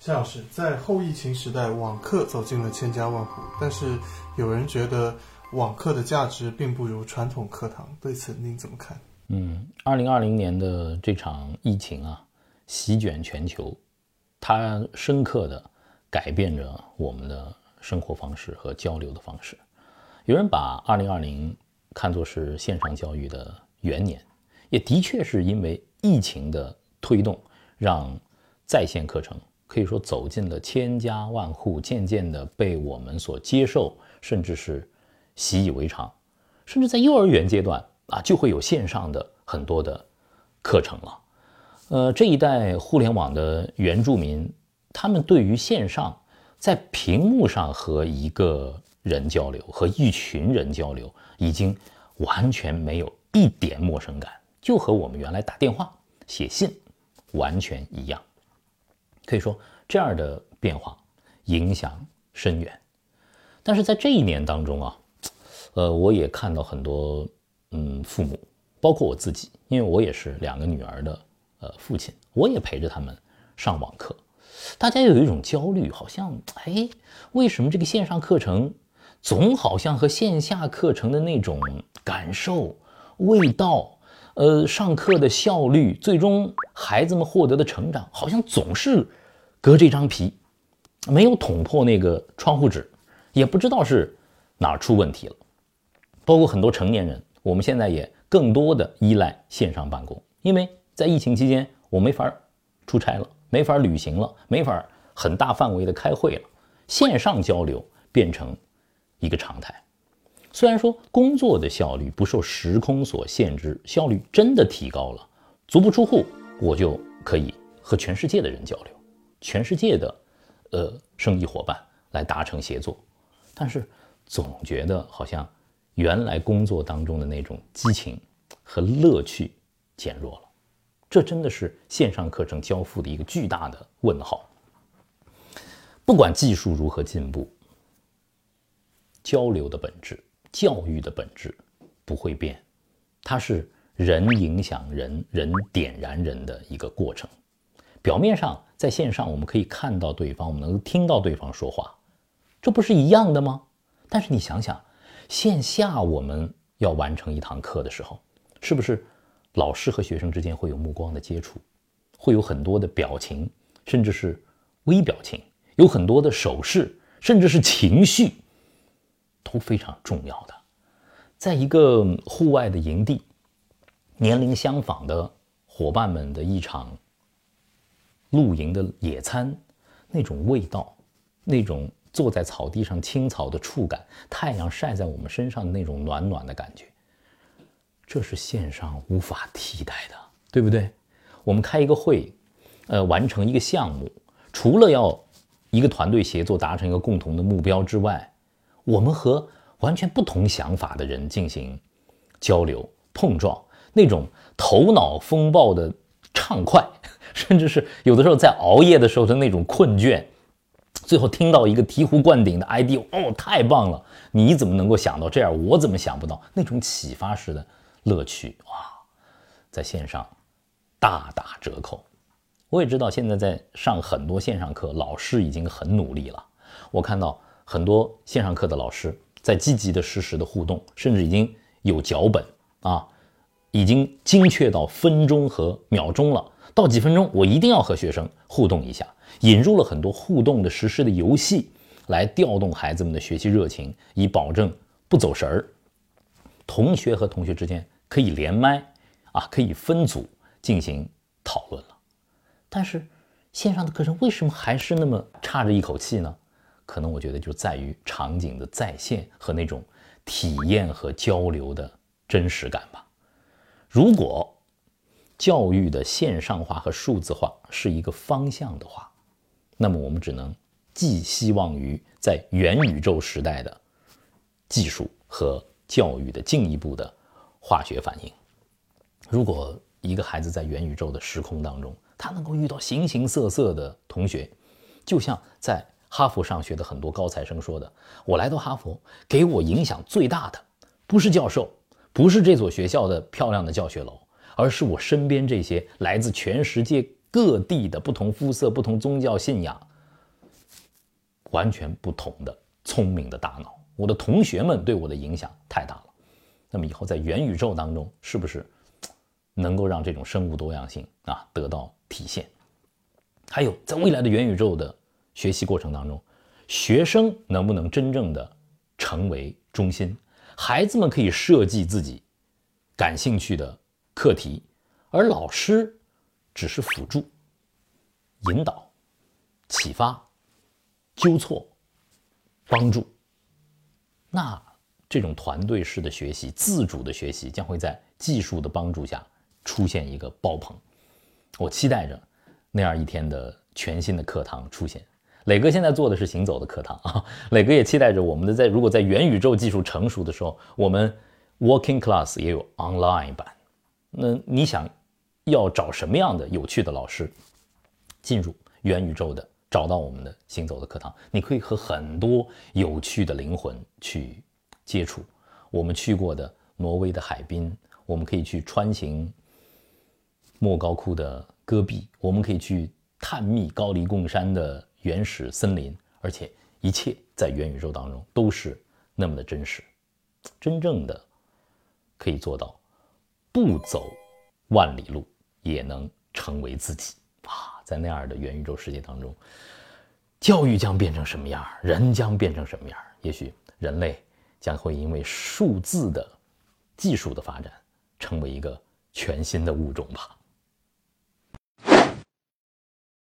夏老师，在后疫情时代，网课走进了千家万户，但是有人觉得网课的价值并不如传统课堂，对此您怎么看？嗯，二零二零年的这场疫情啊，席卷全球，它深刻的改变着我们的生活方式和交流的方式。有人把二零二零看作是线上教育的元年，也的确是因为疫情的推动，让在线课程。可以说走进了千家万户，渐渐的被我们所接受，甚至是习以为常，甚至在幼儿园阶段啊，就会有线上的很多的课程了。呃，这一代互联网的原住民，他们对于线上在屏幕上和一个人交流，和一群人交流，已经完全没有一点陌生感，就和我们原来打电话、写信完全一样。可以说，这样的变化影响深远。但是在这一年当中啊，呃，我也看到很多嗯父母，包括我自己，因为我也是两个女儿的呃父亲，我也陪着他们上网课。大家有一种焦虑，好像哎，为什么这个线上课程总好像和线下课程的那种感受、味道？呃，上课的效率，最终孩子们获得的成长，好像总是隔这张皮，没有捅破那个窗户纸，也不知道是哪儿出问题了。包括很多成年人，我们现在也更多的依赖线上办公，因为在疫情期间，我没法出差了，没法旅行了，没法很大范围的开会了，线上交流变成一个常态。虽然说工作的效率不受时空所限制，效率真的提高了，足不出户我就可以和全世界的人交流，全世界的，呃，生意伙伴来达成协作，但是总觉得好像原来工作当中的那种激情和乐趣减弱了，这真的是线上课程交付的一个巨大的问号。不管技术如何进步，交流的本质。教育的本质不会变，它是人影响人，人点燃人的一个过程。表面上在线上我们可以看到对方，我们能听到对方说话，这不是一样的吗？但是你想想，线下我们要完成一堂课的时候，是不是老师和学生之间会有目光的接触，会有很多的表情，甚至是微表情，有很多的手势，甚至是情绪。都非常重要的，在一个户外的营地，年龄相仿的伙伴们的一场露营的野餐，那种味道，那种坐在草地上青草的触感，太阳晒在我们身上的那种暖暖的感觉，这是线上无法替代的，对不对？我们开一个会，呃，完成一个项目，除了要一个团队协作达成一个共同的目标之外，我们和完全不同想法的人进行交流碰撞，那种头脑风暴的畅快，甚至是有的时候在熬夜的时候的那种困倦，最后听到一个醍醐灌顶的 idea，哦，太棒了！你怎么能够想到这样？我怎么想不到？那种启发式的乐趣，哇，在线上大打折扣。我也知道现在在上很多线上课，老师已经很努力了。我看到。很多线上课的老师在积极的实时的互动，甚至已经有脚本啊，已经精确到分钟和秒钟了。到几分钟，我一定要和学生互动一下，引入了很多互动的实施的游戏，来调动孩子们的学习热情，以保证不走神儿。同学和同学之间可以连麦啊，可以分组进行讨论了。但是线上的课程为什么还是那么差着一口气呢？可能我觉得就在于场景的再现和那种体验和交流的真实感吧。如果教育的线上化和数字化是一个方向的话，那么我们只能寄希望于在元宇宙时代的技术和教育的进一步的化学反应。如果一个孩子在元宇宙的时空当中，他能够遇到形形色色的同学，就像在。哈佛上学的很多高材生说的：“我来到哈佛，给我影响最大的，不是教授，不是这所学校的漂亮的教学楼，而是我身边这些来自全世界各地的不同肤色、不同宗教信仰完全不同的聪明的大脑。我的同学们对我的影响太大了。那么以后在元宇宙当中，是不是能够让这种生物多样性啊得到体现？还有，在未来的元宇宙的学习过程当中，学生能不能真正的成为中心？孩子们可以设计自己感兴趣的课题，而老师只是辅助、引导、启发、纠错、帮助。那这种团队式的学习、自主的学习将会在技术的帮助下出现一个爆棚。我期待着。那样一天的全新的课堂出现，磊哥现在做的是行走的课堂啊。磊哥也期待着我们的在如果在元宇宙技术成熟的时候，我们 Working Class 也有 Online 版。那你想要找什么样的有趣的老师进入元宇宙的，找到我们的行走的课堂，你可以和很多有趣的灵魂去接触。我们去过的挪威的海滨，我们可以去穿行莫高窟的。戈壁，我们可以去探秘高黎贡山的原始森林，而且一切在元宇宙当中都是那么的真实，真正的可以做到不走万里路也能成为自己啊！在那样的元宇宙世界当中，教育将变成什么样？人将变成什么样？也许人类将会因为数字的技术的发展，成为一个全新的物种吧。